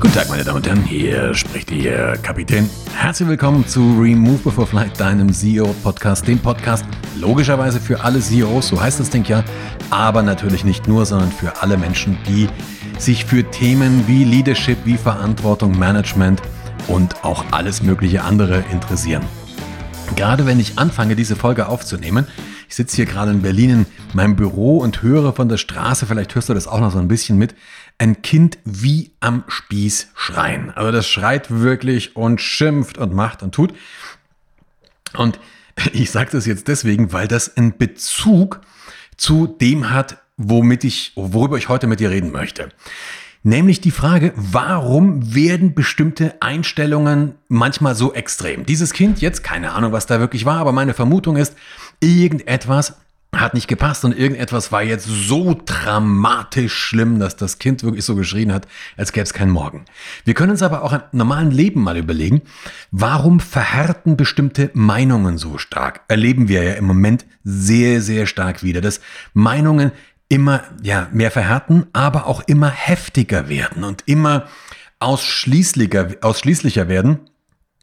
Guten Tag, meine Damen und Herren, hier spricht Ihr Kapitän. Herzlich willkommen zu Remove Before Flight, deinem CEO-Podcast, dem Podcast logischerweise für alle CEOs, so heißt das Ding ja, aber natürlich nicht nur, sondern für alle Menschen, die sich für Themen wie Leadership, wie Verantwortung, Management und auch alles mögliche andere interessieren. Gerade wenn ich anfange, diese Folge aufzunehmen, ich sitze hier gerade in Berlin in meinem Büro und höre von der Straße, vielleicht hörst du das auch noch so ein bisschen mit, ein Kind wie am Spieß schreien. Also das schreit wirklich und schimpft und macht und tut. Und ich sage das jetzt deswegen, weil das einen Bezug zu dem hat, womit ich, worüber ich heute mit dir reden möchte. Nämlich die Frage, warum werden bestimmte Einstellungen manchmal so extrem? Dieses Kind, jetzt keine Ahnung, was da wirklich war, aber meine Vermutung ist, irgendetwas hat nicht gepasst und irgendetwas war jetzt so dramatisch schlimm, dass das Kind wirklich so geschrien hat, als gäbe es keinen Morgen. Wir können uns aber auch im normalen Leben mal überlegen, warum verhärten bestimmte Meinungen so stark? Erleben wir ja im Moment sehr, sehr stark wieder, dass Meinungen immer ja, mehr verhärten, aber auch immer heftiger werden und immer ausschließlicher, ausschließlicher werden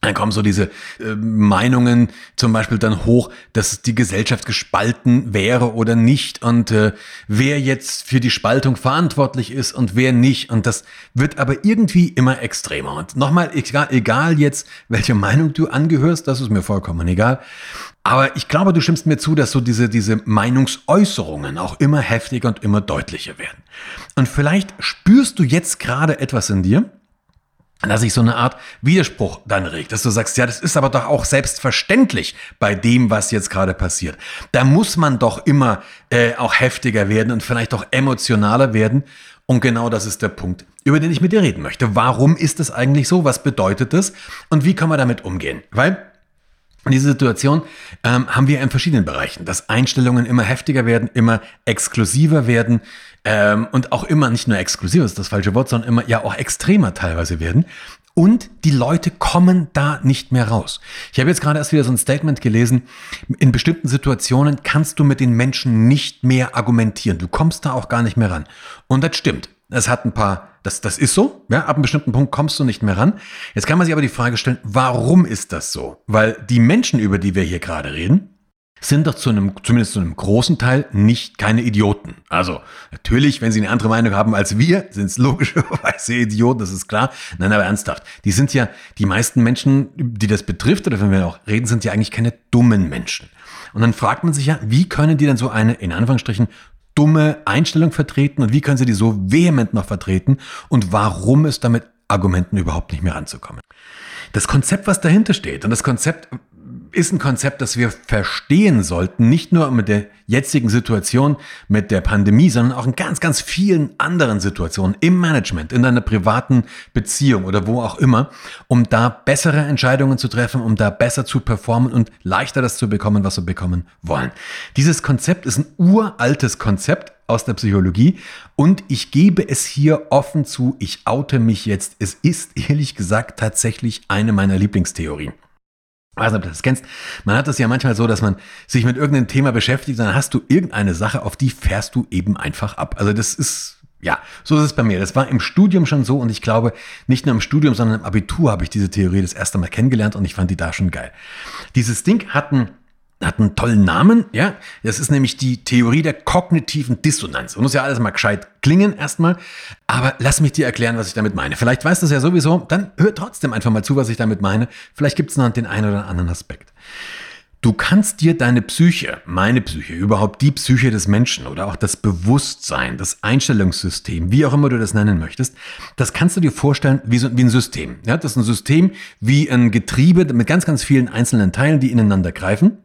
dann kommen so diese äh, Meinungen zum Beispiel dann hoch, dass die Gesellschaft gespalten wäre oder nicht und äh, wer jetzt für die Spaltung verantwortlich ist und wer nicht. Und das wird aber irgendwie immer extremer. Und nochmal, egal, egal jetzt, welche Meinung du angehörst, das ist mir vollkommen egal. Aber ich glaube, du stimmst mir zu, dass so diese, diese Meinungsäußerungen auch immer heftiger und immer deutlicher werden. Und vielleicht spürst du jetzt gerade etwas in dir, dass sich so eine Art Widerspruch dann regt, dass du sagst, ja, das ist aber doch auch selbstverständlich bei dem, was jetzt gerade passiert. Da muss man doch immer äh, auch heftiger werden und vielleicht auch emotionaler werden. Und genau das ist der Punkt, über den ich mit dir reden möchte. Warum ist das eigentlich so? Was bedeutet das? Und wie kann man damit umgehen? Weil diese Situation ähm, haben wir in verschiedenen Bereichen, dass Einstellungen immer heftiger werden, immer exklusiver werden, ähm, und auch immer nicht nur exklusiv ist das falsche Wort, sondern immer ja auch extremer teilweise werden. Und die Leute kommen da nicht mehr raus. Ich habe jetzt gerade erst wieder so ein Statement gelesen. In bestimmten Situationen kannst du mit den Menschen nicht mehr argumentieren. Du kommst da auch gar nicht mehr ran. Und das stimmt. Es hat ein paar, das, das ist so, ja, ab einem bestimmten Punkt kommst du nicht mehr ran. Jetzt kann man sich aber die Frage stellen, warum ist das so? Weil die Menschen, über die wir hier gerade reden, sind doch zu einem, zumindest zu einem großen Teil nicht keine Idioten. Also natürlich, wenn sie eine andere Meinung haben als wir, sind es logischerweise Idioten, das ist klar. Nein, aber ernsthaft. Die sind ja, die meisten Menschen, die das betrifft, oder wenn wir auch reden, sind ja eigentlich keine dummen Menschen. Und dann fragt man sich ja, wie können die denn so eine, in Anführungsstrichen, dumme Einstellung vertreten und wie können sie die so vehement noch vertreten und warum ist damit Argumenten überhaupt nicht mehr ranzukommen. Das Konzept, was dahinter steht und das Konzept, ist ein Konzept, das wir verstehen sollten, nicht nur mit der jetzigen Situation, mit der Pandemie, sondern auch in ganz, ganz vielen anderen Situationen im Management, in deiner privaten Beziehung oder wo auch immer, um da bessere Entscheidungen zu treffen, um da besser zu performen und leichter das zu bekommen, was wir bekommen wollen. Dieses Konzept ist ein uraltes Konzept, aus der Psychologie und ich gebe es hier offen zu, ich oute mich jetzt. Es ist ehrlich gesagt tatsächlich eine meiner Lieblingstheorien. Ich weiß nicht, ob du das kennst. Man hat das ja manchmal so, dass man sich mit irgendeinem Thema beschäftigt, dann hast du irgendeine Sache, auf die fährst du eben einfach ab. Also das ist, ja, so ist es bei mir. Das war im Studium schon so und ich glaube, nicht nur im Studium, sondern im Abitur habe ich diese Theorie das erste Mal kennengelernt und ich fand die da schon geil. Dieses Ding hat einen hat einen tollen Namen, ja. Das ist nämlich die Theorie der kognitiven Dissonanz. Und muss ja alles mal gescheit klingen erstmal. Aber lass mich dir erklären, was ich damit meine. Vielleicht weißt du es ja sowieso, dann hör trotzdem einfach mal zu, was ich damit meine. Vielleicht gibt es noch den einen oder anderen Aspekt. Du kannst dir deine Psyche, meine Psyche, überhaupt die Psyche des Menschen oder auch das Bewusstsein, das Einstellungssystem, wie auch immer du das nennen möchtest, das kannst du dir vorstellen wie, so, wie ein System. Ja, das ist ein System wie ein Getriebe mit ganz, ganz vielen einzelnen Teilen, die ineinander greifen.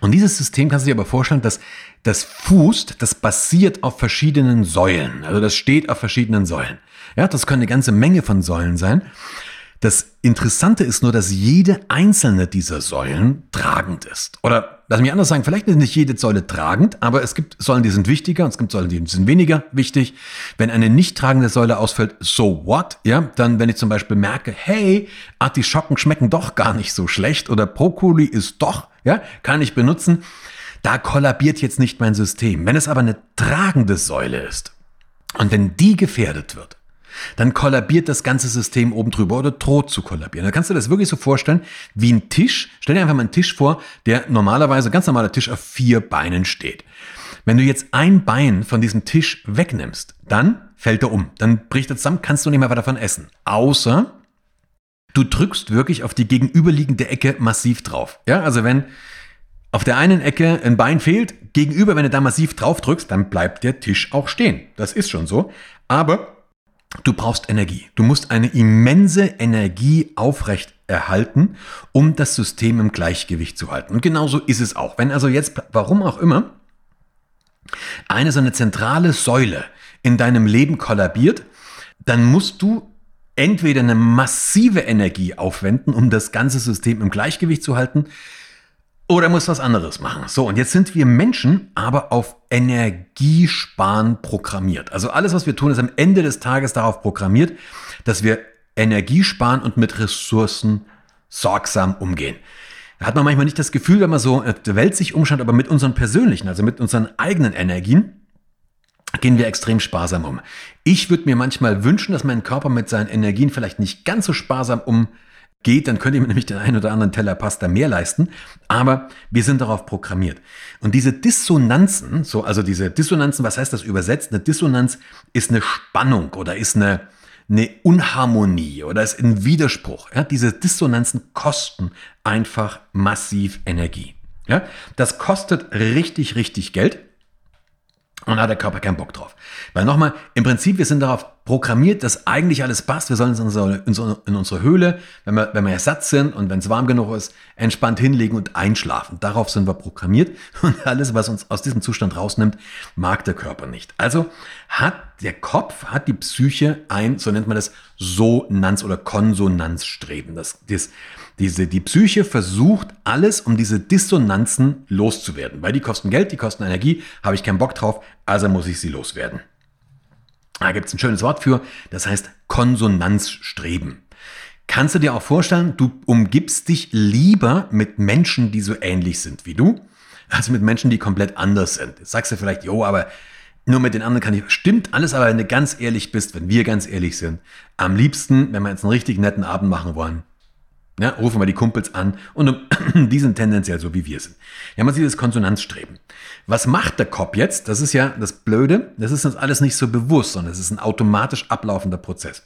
Und dieses System kannst du dir aber vorstellen, dass das fußt, das basiert auf verschiedenen Säulen. Also das steht auf verschiedenen Säulen. Ja, das können eine ganze Menge von Säulen sein. Das Interessante ist nur, dass jede einzelne dieser Säulen tragend ist. Oder lass mich anders sagen, vielleicht ist nicht jede Säule tragend, aber es gibt Säulen, die sind wichtiger und es gibt Säulen, die sind weniger wichtig. Wenn eine nicht tragende Säule ausfällt, so what? Ja, dann, wenn ich zum Beispiel merke, hey, Artischocken schmecken doch gar nicht so schlecht oder Brokkoli ist doch, ja, kann ich benutzen. Da kollabiert jetzt nicht mein System. Wenn es aber eine tragende Säule ist und wenn die gefährdet wird, dann kollabiert das ganze System oben drüber oder droht zu kollabieren. Da kannst du das wirklich so vorstellen wie ein Tisch. Stell dir einfach mal einen Tisch vor, der normalerweise, ganz normaler Tisch auf vier Beinen steht. Wenn du jetzt ein Bein von diesem Tisch wegnimmst, dann fällt er um. Dann bricht er zusammen, kannst du nicht mehr davon essen. Außer du drückst wirklich auf die gegenüberliegende Ecke massiv drauf. Ja, also wenn auf der einen Ecke ein Bein fehlt, gegenüber, wenn du da massiv drauf drückst, dann bleibt der Tisch auch stehen. Das ist schon so. Aber du brauchst Energie. Du musst eine immense Energie aufrecht erhalten, um das System im Gleichgewicht zu halten. Und genauso ist es auch. Wenn also jetzt, warum auch immer, eine so eine zentrale Säule in deinem Leben kollabiert, dann musst du entweder eine massive Energie aufwenden, um das ganze System im Gleichgewicht zu halten, oder musst was anderes machen. So, und jetzt sind wir Menschen aber auf Energiesparen programmiert. Also alles, was wir tun, ist am Ende des Tages darauf programmiert, dass wir Energie sparen und mit Ressourcen sorgsam umgehen. Da hat man manchmal nicht das Gefühl, wenn man so der Welt sich umschaut, aber mit unseren persönlichen, also mit unseren eigenen Energien, gehen wir extrem sparsam um. Ich würde mir manchmal wünschen, dass mein Körper mit seinen Energien vielleicht nicht ganz so sparsam umgeht, dann könnte ich mir nämlich den einen oder anderen Teller Pasta mehr leisten, aber wir sind darauf programmiert. Und diese Dissonanzen, so also diese Dissonanzen, was heißt das übersetzt? Eine Dissonanz ist eine Spannung oder ist eine eine Unharmonie oder ist ein Widerspruch. Ja? Diese Dissonanzen kosten einfach massiv Energie. Ja? Das kostet richtig, richtig Geld. Und da hat der Körper keinen Bock drauf. Weil nochmal, im Prinzip, wir sind darauf programmiert, dass eigentlich alles passt. Wir sollen uns in unsere, in unsere Höhle, wenn wir, wenn wir satt sind und wenn es warm genug ist, entspannt hinlegen und einschlafen. Darauf sind wir programmiert. Und alles, was uns aus diesem Zustand rausnimmt, mag der Körper nicht. Also hat der Kopf, hat die Psyche ein, so nennt man das, Sonanz- oder Konsonanzstreben. Das, das, diese, die Psyche versucht alles, um diese Dissonanzen loszuwerden. Weil die kosten Geld, die kosten Energie, habe ich keinen Bock drauf, also muss ich sie loswerden. Da gibt es ein schönes Wort für, das heißt Konsonanzstreben. Kannst du dir auch vorstellen, du umgibst dich lieber mit Menschen, die so ähnlich sind wie du, als mit Menschen, die komplett anders sind. Jetzt sagst du vielleicht, jo, aber nur mit den anderen kann ich. Stimmt alles, aber wenn du ganz ehrlich bist, wenn wir ganz ehrlich sind, am liebsten, wenn wir jetzt einen richtig netten Abend machen wollen, ja, rufen wir die Kumpels an und die sind tendenziell so, wie wir sind. Ja, man sieht das Konsonanzstreben. Was macht der Kopf jetzt? Das ist ja das Blöde. Das ist uns alles nicht so bewusst, sondern es ist ein automatisch ablaufender Prozess.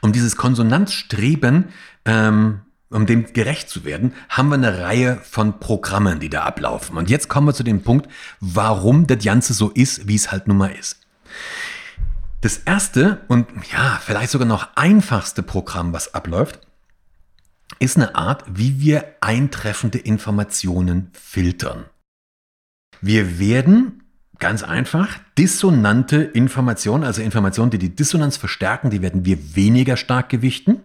Um dieses Konsonanzstreben, ähm, um dem gerecht zu werden, haben wir eine Reihe von Programmen, die da ablaufen. Und jetzt kommen wir zu dem Punkt, warum das Ganze so ist, wie es halt nun mal ist. Das erste und ja, vielleicht sogar noch einfachste Programm, was abläuft, ist eine Art, wie wir eintreffende Informationen filtern. Wir werden ganz einfach dissonante Informationen, also Informationen, die die Dissonanz verstärken, die werden wir weniger stark gewichten.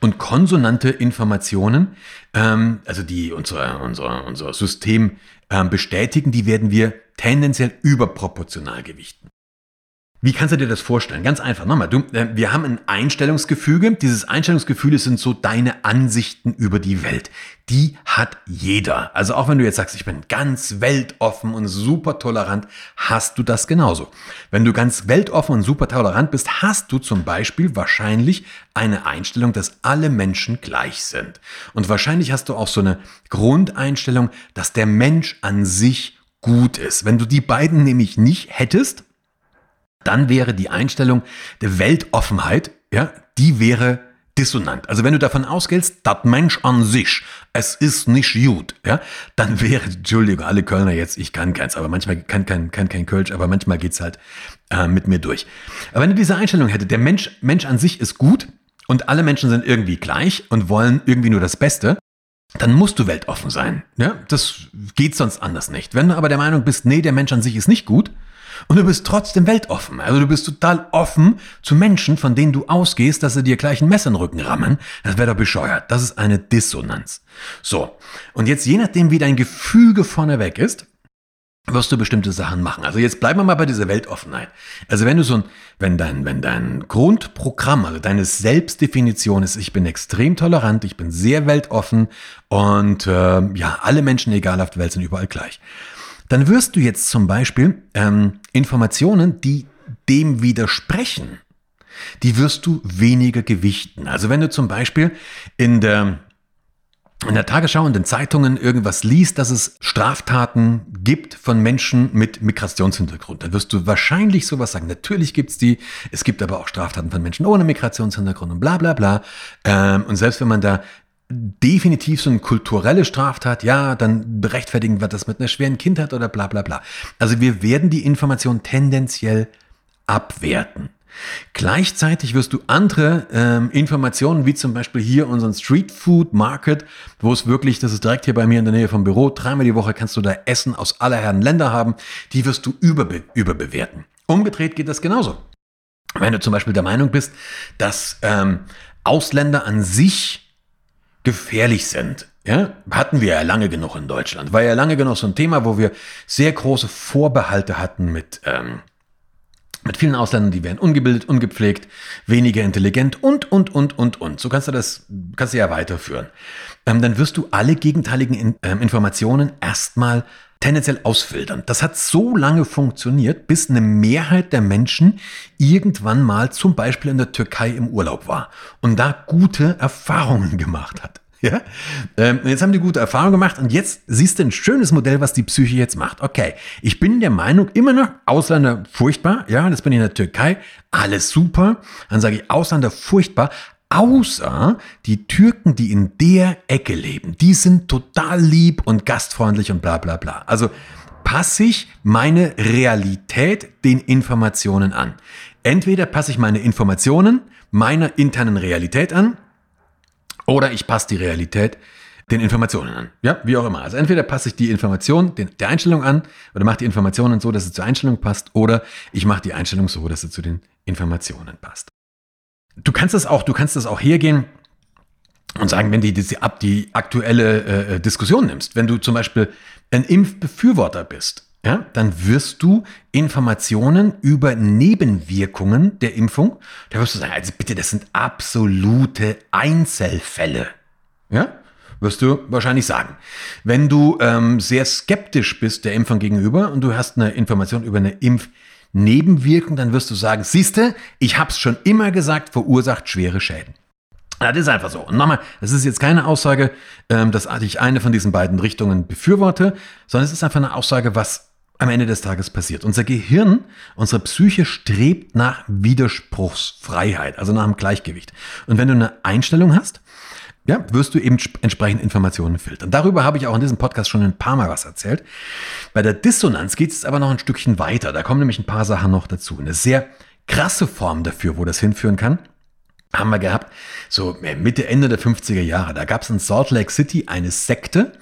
Und konsonante Informationen, ähm, also die unser, unser, unser System ähm, bestätigen, die werden wir tendenziell überproportional gewichten. Wie kannst du dir das vorstellen? Ganz einfach. Nochmal, du, äh, wir haben ein Einstellungsgefüge. Dieses Einstellungsgefüge sind so deine Ansichten über die Welt. Die hat jeder. Also auch wenn du jetzt sagst, ich bin ganz weltoffen und super tolerant, hast du das genauso. Wenn du ganz weltoffen und super tolerant bist, hast du zum Beispiel wahrscheinlich eine Einstellung, dass alle Menschen gleich sind. Und wahrscheinlich hast du auch so eine Grundeinstellung, dass der Mensch an sich gut ist. Wenn du die beiden nämlich nicht hättest, dann wäre die Einstellung der Weltoffenheit, ja, die wäre dissonant. Also wenn du davon ausgehst, das Mensch an sich, es ist nicht gut, ja, dann wäre, Entschuldigung, alle Kölner jetzt, ich kann keins, aber manchmal kann kein, kann kein Kölsch, aber manchmal geht's halt äh, mit mir durch. Aber wenn du diese Einstellung hättest, der Mensch, Mensch an sich ist gut und alle Menschen sind irgendwie gleich und wollen irgendwie nur das Beste, dann musst du weltoffen sein. Ja, das geht sonst anders nicht. Wenn du aber der Meinung bist, nee, der Mensch an sich ist nicht gut, und du bist trotzdem weltoffen. Also du bist total offen zu Menschen, von denen du ausgehst, dass sie dir gleich ein Messer in den Rücken rammen. Das wäre doch bescheuert. Das ist eine Dissonanz. So. Und jetzt, je nachdem, wie dein Gefüge vorneweg ist, wirst du bestimmte Sachen machen. Also jetzt bleiben wir mal bei dieser Weltoffenheit. Also wenn du so ein, wenn dein, wenn dein Grundprogramm, also deine Selbstdefinition ist, ich bin extrem tolerant, ich bin sehr weltoffen und äh, ja, alle Menschen, egal auf der Welt, sind überall gleich dann wirst du jetzt zum Beispiel ähm, Informationen, die dem widersprechen, die wirst du weniger gewichten. Also wenn du zum Beispiel in der in der Tagesschau und den Zeitungen irgendwas liest, dass es Straftaten gibt von Menschen mit Migrationshintergrund, dann wirst du wahrscheinlich sowas sagen. Natürlich gibt's die, es gibt aber auch Straftaten von Menschen ohne Migrationshintergrund und bla bla bla. Ähm, und selbst wenn man da definitiv so eine kulturelle Straftat, ja, dann berechtfertigen wir das mit einer schweren Kindheit oder bla bla bla. Also wir werden die Information tendenziell abwerten. Gleichzeitig wirst du andere ähm, Informationen, wie zum Beispiel hier unseren Street Food Market, wo es wirklich, das ist direkt hier bei mir in der Nähe vom Büro, dreimal die Woche kannst du da Essen aus aller Herren Länder haben, die wirst du überbe überbewerten. Umgedreht geht das genauso. Wenn du zum Beispiel der Meinung bist, dass ähm, Ausländer an sich gefährlich sind, ja, hatten wir ja lange genug in Deutschland. War ja lange genug so ein Thema, wo wir sehr große Vorbehalte hatten mit ähm, mit vielen Ausländern, die werden ungebildet, ungepflegt, weniger intelligent und, und, und, und, und. So kannst du das, kannst du ja weiterführen. Ähm, dann wirst du alle gegenteiligen in, ähm, Informationen erstmal tendenziell ausfiltern. Das hat so lange funktioniert, bis eine Mehrheit der Menschen irgendwann mal zum Beispiel in der Türkei im Urlaub war und da gute Erfahrungen gemacht hat. Ja? Ähm, jetzt haben die gute Erfahrung gemacht und jetzt siehst du ein schönes Modell, was die Psyche jetzt macht. Okay, ich bin der Meinung, immer noch Ausländer furchtbar. Ja, das bin ich in der Türkei. Alles super. Dann sage ich Ausländer furchtbar. Außer die Türken, die in der Ecke leben, die sind total lieb und gastfreundlich und bla bla bla. Also passe ich meine Realität den Informationen an. Entweder passe ich meine Informationen meiner internen Realität an oder ich passe die Realität den Informationen an. Ja, wie auch immer. Also entweder passe ich die Information den, der Einstellung an oder mache die Informationen so, dass sie zur Einstellung passt oder ich mache die Einstellung so, dass sie zu den Informationen passt. Du kannst das auch, du kannst das auch hergehen und sagen, wenn du die, die, die aktuelle äh, äh, Diskussion nimmst, wenn du zum Beispiel ein Impfbefürworter bist, ja, dann wirst du Informationen über Nebenwirkungen der Impfung, da wirst du sagen, also bitte, das sind absolute Einzelfälle. Ja, wirst du wahrscheinlich sagen. Wenn du ähm, sehr skeptisch bist der Impfung gegenüber und du hast eine Information über eine Impfnebenwirkung, dann wirst du sagen, siehste, ich habe es schon immer gesagt, verursacht schwere Schäden. Das ist einfach so. Und nochmal, es ist jetzt keine Aussage, ähm, dass ich eine von diesen beiden Richtungen befürworte, sondern es ist einfach eine Aussage, was am Ende des Tages passiert. Unser Gehirn, unsere Psyche strebt nach Widerspruchsfreiheit, also nach einem Gleichgewicht. Und wenn du eine Einstellung hast, ja, wirst du eben entsprechend Informationen filtern. Darüber habe ich auch in diesem Podcast schon ein paar Mal was erzählt. Bei der Dissonanz geht es aber noch ein Stückchen weiter. Da kommen nämlich ein paar Sachen noch dazu. Eine sehr krasse Form dafür, wo das hinführen kann, haben wir gehabt, so Mitte, Ende der 50er Jahre. Da gab es in Salt Lake City eine Sekte,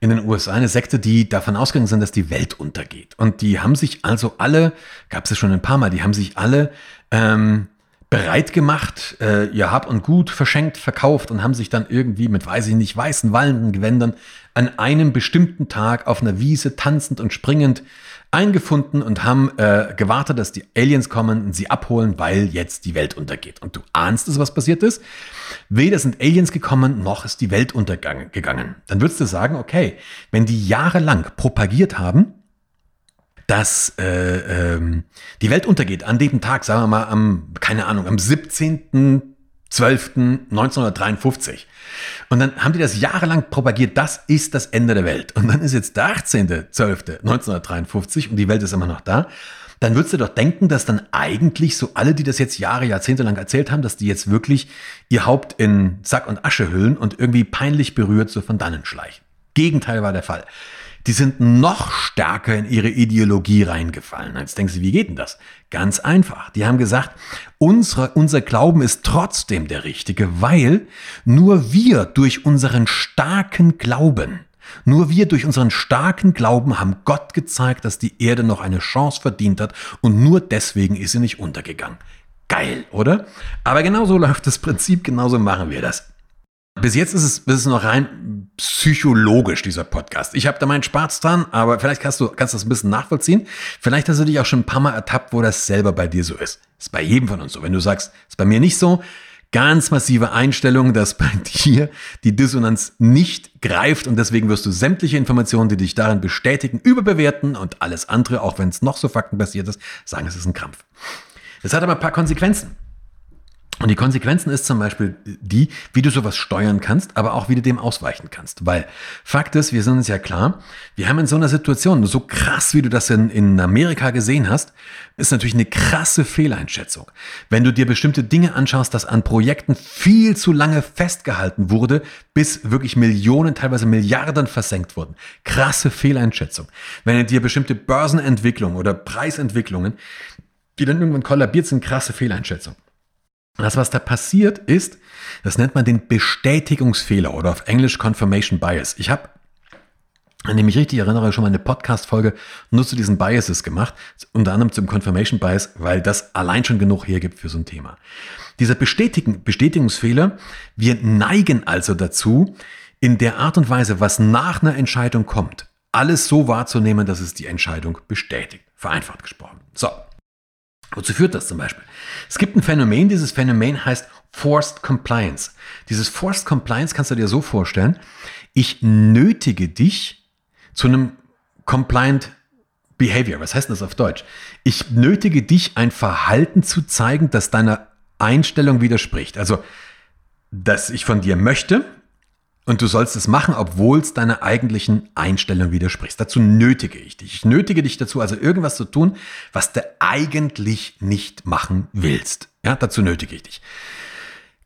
in den USA eine Sekte, die davon ausgegangen sind, dass die Welt untergeht. Und die haben sich also alle, gab es ja schon ein paar Mal, die haben sich alle ähm, bereit gemacht, äh, ihr Hab und Gut verschenkt, verkauft und haben sich dann irgendwie mit, weiß ich nicht, weißen, wallenden Gewändern an einem bestimmten Tag auf einer Wiese tanzend und springend eingefunden und haben äh, gewartet, dass die Aliens kommen und sie abholen, weil jetzt die Welt untergeht. Und du ahnst es, was passiert ist. Weder sind Aliens gekommen, noch ist die Welt untergegangen. Dann würdest du sagen, okay, wenn die jahrelang propagiert haben, dass äh, ähm, die Welt untergeht an dem Tag, sagen wir mal am, keine Ahnung, am 17. 12.1953. Und dann haben die das jahrelang propagiert, das ist das Ende der Welt. Und dann ist jetzt der 18.12.1953 und die Welt ist immer noch da. Dann würdest du doch denken, dass dann eigentlich so alle, die das jetzt Jahre, Jahrzehnte lang erzählt haben, dass die jetzt wirklich ihr Haupt in Sack und Asche hüllen und irgendwie peinlich berührt so von dannen schleichen. Gegenteil war der Fall die sind noch stärker in ihre Ideologie reingefallen. Jetzt denkst du, wie geht denn das? Ganz einfach. Die haben gesagt, unsere, unser Glauben ist trotzdem der richtige, weil nur wir durch unseren starken Glauben, nur wir durch unseren starken Glauben haben Gott gezeigt, dass die Erde noch eine Chance verdient hat und nur deswegen ist sie nicht untergegangen. Geil, oder? Aber genauso läuft das Prinzip, genauso machen wir das. Bis jetzt ist es, ist es noch rein psychologisch, dieser Podcast. Ich habe da meinen Spaß dran, aber vielleicht kannst du kannst das ein bisschen nachvollziehen. Vielleicht hast du dich auch schon ein paar Mal ertappt, wo das selber bei dir so ist. Ist bei jedem von uns so. Wenn du sagst, ist bei mir nicht so, ganz massive Einstellung, dass bei dir die Dissonanz nicht greift und deswegen wirst du sämtliche Informationen, die dich darin bestätigen, überbewerten und alles andere, auch wenn es noch so faktenbasiert ist, sagen, es ist ein Krampf. Das hat aber ein paar Konsequenzen. Und die Konsequenzen ist zum Beispiel die, wie du sowas steuern kannst, aber auch wie du dem ausweichen kannst. Weil Fakt ist, wir sind uns ja klar, wir haben in so einer Situation, so krass wie du das in, in Amerika gesehen hast, ist natürlich eine krasse Fehleinschätzung. Wenn du dir bestimmte Dinge anschaust, dass an Projekten viel zu lange festgehalten wurde, bis wirklich Millionen, teilweise Milliarden versenkt wurden. Krasse Fehleinschätzung. Wenn du dir bestimmte Börsenentwicklungen oder Preisentwicklungen, die dann irgendwann kollabiert sind, krasse Fehleinschätzung. Das, was da passiert, ist, das nennt man den Bestätigungsfehler oder auf Englisch Confirmation Bias. Ich habe, wenn ich mich richtig erinnere, schon mal eine Podcast-Folge nur zu diesen Biases gemacht, unter anderem zum Confirmation Bias, weil das allein schon genug hergibt für so ein Thema. Dieser Bestätigen, Bestätigungsfehler, wir neigen also dazu, in der Art und Weise, was nach einer Entscheidung kommt, alles so wahrzunehmen, dass es die Entscheidung bestätigt. Vereinfacht gesprochen. So, Wozu führt das zum Beispiel? Es gibt ein Phänomen, dieses Phänomen heißt Forced Compliance. Dieses Forced Compliance kannst du dir so vorstellen, ich nötige dich zu einem Compliant Behavior. Was heißt das auf Deutsch? Ich nötige dich, ein Verhalten zu zeigen, das deiner Einstellung widerspricht. Also, dass ich von dir möchte, und du sollst es machen, obwohl es deiner eigentlichen Einstellung widerspricht. Dazu nötige ich dich. Ich nötige dich dazu, also irgendwas zu tun, was du eigentlich nicht machen willst. Ja, dazu nötige ich dich.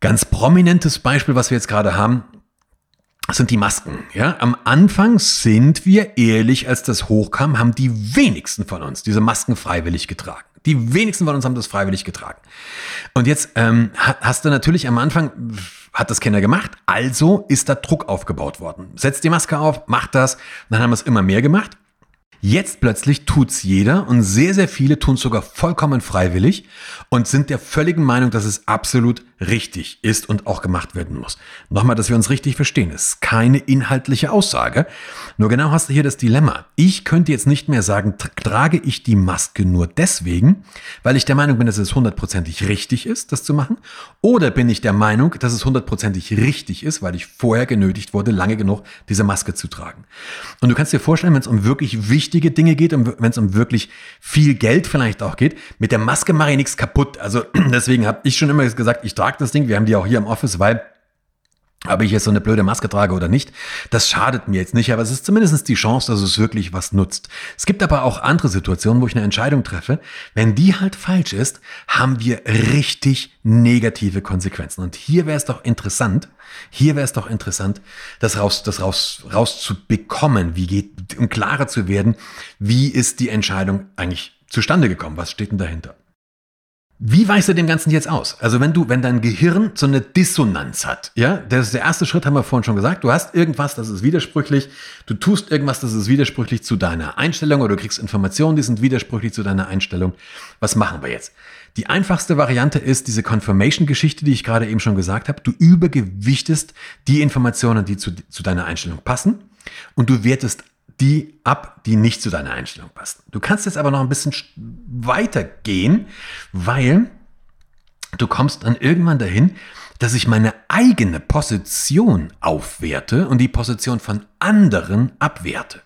Ganz prominentes Beispiel, was wir jetzt gerade haben, sind die Masken. Ja, am Anfang sind wir ehrlich, als das hochkam, haben die wenigsten von uns diese Masken freiwillig getragen. Die wenigsten von uns haben das freiwillig getragen. Und jetzt ähm, hast du natürlich am Anfang hat das keiner gemacht, also ist da Druck aufgebaut worden. Setzt die Maske auf, macht das, dann haben wir es immer mehr gemacht. Jetzt plötzlich tut's jeder und sehr, sehr viele tun es sogar vollkommen freiwillig und sind der völligen Meinung, dass es absolut richtig ist und auch gemacht werden muss. Nochmal, dass wir uns richtig verstehen. Es ist keine inhaltliche Aussage. Nur genau hast du hier das Dilemma. Ich könnte jetzt nicht mehr sagen, trage ich die Maske nur deswegen, weil ich der Meinung bin, dass es hundertprozentig richtig ist, das zu machen. Oder bin ich der Meinung, dass es hundertprozentig richtig ist, weil ich vorher genötigt wurde, lange genug diese Maske zu tragen. Und du kannst dir vorstellen, wenn es um wirklich wichtige Dinge geht, wenn es um wirklich viel Geld vielleicht auch geht, mit der Maske mache ich nichts kaputt. Also deswegen habe ich schon immer gesagt, ich trage trage das Ding. Wir haben die auch hier im Office, weil ob ich jetzt so eine blöde Maske trage oder nicht, das schadet mir jetzt nicht, aber es ist zumindest die Chance, dass es wirklich was nutzt. Es gibt aber auch andere Situationen, wo ich eine Entscheidung treffe. Wenn die halt falsch ist, haben wir richtig negative Konsequenzen. Und hier wäre es doch interessant, hier wäre es doch interessant, das raus, das raus, rauszubekommen, wie geht, um klarer zu werden, wie ist die Entscheidung eigentlich zustande gekommen? Was steht denn dahinter? Wie weißt du dem Ganzen jetzt aus? Also wenn du, wenn dein Gehirn so eine Dissonanz hat, ja, das ist der erste Schritt, haben wir vorhin schon gesagt. Du hast irgendwas, das ist widersprüchlich. Du tust irgendwas, das ist widersprüchlich zu deiner Einstellung oder du kriegst Informationen, die sind widersprüchlich zu deiner Einstellung. Was machen wir jetzt? Die einfachste Variante ist diese Confirmation-Geschichte, die ich gerade eben schon gesagt habe. Du übergewichtest die Informationen, die zu, zu deiner Einstellung passen und du wertest die ab, die nicht zu deiner Einstellung passen. Du kannst jetzt aber noch ein bisschen weiter gehen, weil du kommst dann irgendwann dahin, dass ich meine eigene Position aufwerte und die Position von anderen abwerte.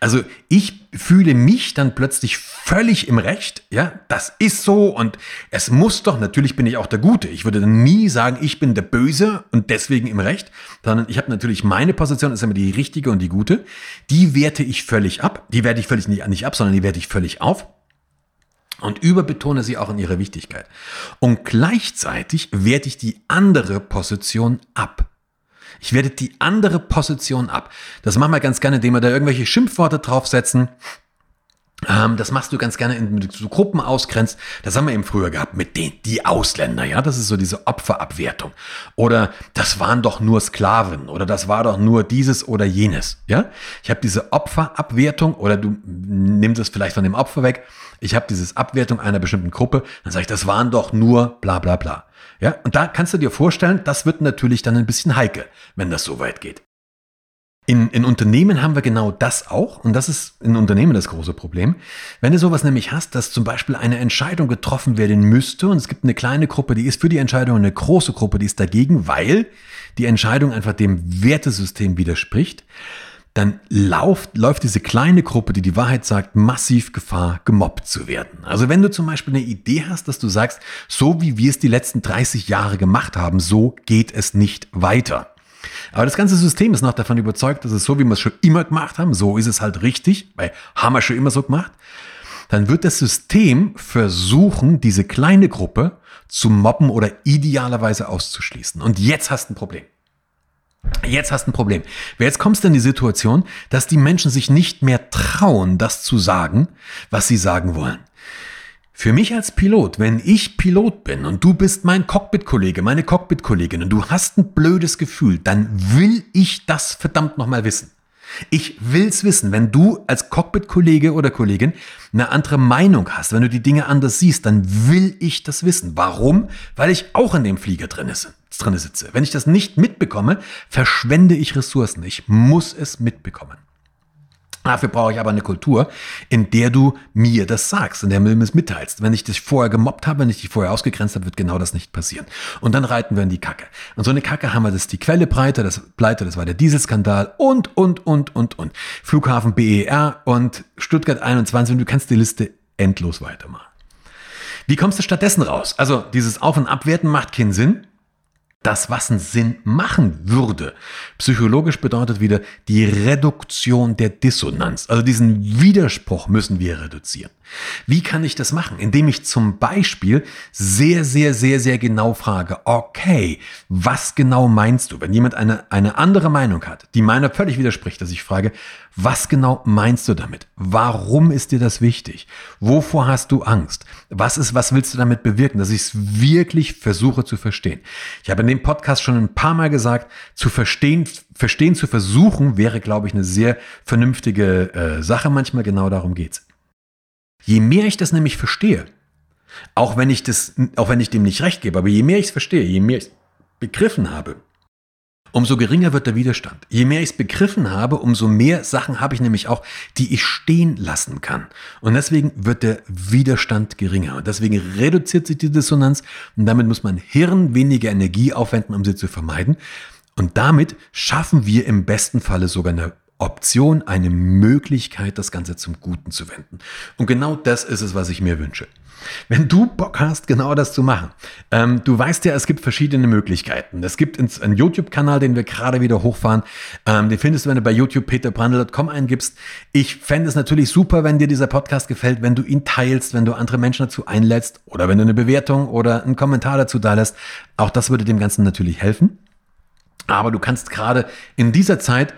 Also ich fühle mich dann plötzlich völlig im Recht, ja, das ist so und es muss doch, natürlich bin ich auch der Gute. Ich würde dann nie sagen, ich bin der Böse und deswegen im Recht, sondern ich habe natürlich meine Position, ist immer die richtige und die gute. Die werte ich völlig ab, die werte ich völlig nicht, nicht ab, sondern die werte ich völlig auf und überbetone sie auch in ihrer Wichtigkeit. Und gleichzeitig werte ich die andere Position ab. Ich werte die andere Position ab. Das machen wir ganz gerne, indem wir da irgendwelche Schimpfworte draufsetzen. Ähm, das machst du ganz gerne, indem du Gruppen ausgrenzt. Das haben wir eben früher gehabt mit den, die Ausländer, ja. Das ist so diese Opferabwertung. Oder das waren doch nur Sklaven. Oder das war doch nur dieses oder jenes, ja. Ich habe diese Opferabwertung oder du nimmst es vielleicht von dem Opfer weg. Ich habe dieses Abwertung einer bestimmten Gruppe. Dann sage ich, das waren doch nur bla bla bla. Ja, und da kannst du dir vorstellen, das wird natürlich dann ein bisschen heikel, wenn das so weit geht. In, in Unternehmen haben wir genau das auch, und das ist in Unternehmen das große Problem. Wenn du sowas nämlich hast, dass zum Beispiel eine Entscheidung getroffen werden müsste, und es gibt eine kleine Gruppe, die ist für die Entscheidung, eine große Gruppe, die ist dagegen, weil die Entscheidung einfach dem Wertesystem widerspricht, dann lauft, läuft diese kleine Gruppe, die die Wahrheit sagt, massiv Gefahr, gemobbt zu werden. Also wenn du zum Beispiel eine Idee hast, dass du sagst, so wie wir es die letzten 30 Jahre gemacht haben, so geht es nicht weiter. Aber das ganze System ist noch davon überzeugt, dass es so, wie wir es schon immer gemacht haben, so ist es halt richtig, weil haben wir schon immer so gemacht. Dann wird das System versuchen, diese kleine Gruppe zu mobben oder idealerweise auszuschließen. Und jetzt hast du ein Problem. Jetzt hast du ein Problem. Jetzt kommst du in die Situation, dass die Menschen sich nicht mehr trauen, das zu sagen, was sie sagen wollen. Für mich als Pilot, wenn ich Pilot bin und du bist mein Cockpit-Kollege, meine Cockpit-Kollegin und du hast ein blödes Gefühl, dann will ich das verdammt nochmal wissen. Ich will's wissen. Wenn du als Cockpit-Kollege oder Kollegin eine andere Meinung hast, wenn du die Dinge anders siehst, dann will ich das wissen. Warum? Weil ich auch in dem Flieger drin sitze. Wenn ich das nicht mitbekomme, verschwende ich Ressourcen. Ich muss es mitbekommen. Dafür brauche ich aber eine Kultur, in der du mir das sagst, in der du mir es mitteilst. Wenn ich dich vorher gemobbt habe, wenn ich dich vorher ausgegrenzt habe, wird genau das nicht passieren. Und dann reiten wir in die Kacke. Und so eine Kacke haben wir, das ist die Quelle breite, das Pleite, das war der Dieselskandal und, und, und, und, und. Flughafen BER und Stuttgart 21 und du kannst die Liste endlos weitermachen. Wie kommst du stattdessen raus? Also dieses Auf- und Abwerten macht keinen Sinn das, was einen Sinn machen würde. Psychologisch bedeutet wieder die Reduktion der Dissonanz. Also diesen Widerspruch müssen wir reduzieren. Wie kann ich das machen? Indem ich zum Beispiel sehr, sehr, sehr, sehr genau frage, okay, was genau meinst du? Wenn jemand eine, eine andere Meinung hat, die meiner völlig widerspricht, dass ich frage, was genau meinst du damit? Warum ist dir das wichtig? Wovor hast du Angst? Was ist, was willst du damit bewirken? Dass ich es wirklich versuche zu verstehen. Ich habe in dem Podcast schon ein paar Mal gesagt, zu verstehen, verstehen zu versuchen, wäre, glaube ich, eine sehr vernünftige äh, Sache. Manchmal genau darum geht's. Je mehr ich das nämlich verstehe, auch wenn ich das, auch wenn ich dem nicht recht gebe, aber je mehr ich es verstehe, je mehr ich es begriffen habe, umso geringer wird der Widerstand. Je mehr ich es begriffen habe, umso mehr Sachen habe ich nämlich auch, die ich stehen lassen kann. Und deswegen wird der Widerstand geringer. Und deswegen reduziert sich die Dissonanz und damit muss mein Hirn weniger Energie aufwenden, um sie zu vermeiden. Und damit schaffen wir im besten Falle sogar eine Option, eine Möglichkeit, das Ganze zum Guten zu wenden. Und genau das ist es, was ich mir wünsche. Wenn du Bock hast, genau das zu machen, ähm, du weißt ja, es gibt verschiedene Möglichkeiten. Es gibt einen YouTube-Kanal, den wir gerade wieder hochfahren. Ähm, den findest du, wenn du bei YouTube peterbrandl.com eingibst. Ich fände es natürlich super, wenn dir dieser Podcast gefällt, wenn du ihn teilst, wenn du andere Menschen dazu einlädst oder wenn du eine Bewertung oder einen Kommentar dazu da lässt. Auch das würde dem Ganzen natürlich helfen. Aber du kannst gerade in dieser Zeit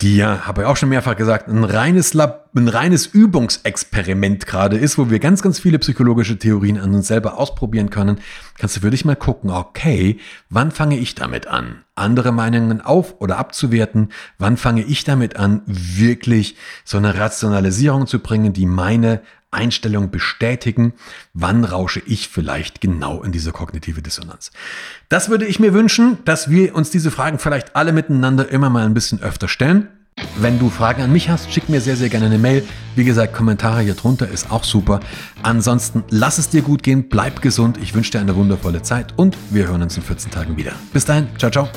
die ja, habe ich auch schon mehrfach gesagt, ein reines, Lab, ein reines Übungsexperiment gerade ist, wo wir ganz, ganz viele psychologische Theorien an uns selber ausprobieren können, kannst du für dich mal gucken, okay, wann fange ich damit an, andere Meinungen auf oder abzuwerten? Wann fange ich damit an, wirklich so eine Rationalisierung zu bringen, die meine Einstellung bestätigen, wann rausche ich vielleicht genau in diese kognitive Dissonanz. Das würde ich mir wünschen, dass wir uns diese Fragen vielleicht alle miteinander immer mal ein bisschen öfter stellen. Wenn du Fragen an mich hast, schick mir sehr, sehr gerne eine Mail. Wie gesagt, Kommentare hier drunter ist auch super. Ansonsten lass es dir gut gehen, bleib gesund. Ich wünsche dir eine wundervolle Zeit und wir hören uns in 14 Tagen wieder. Bis dahin, ciao, ciao.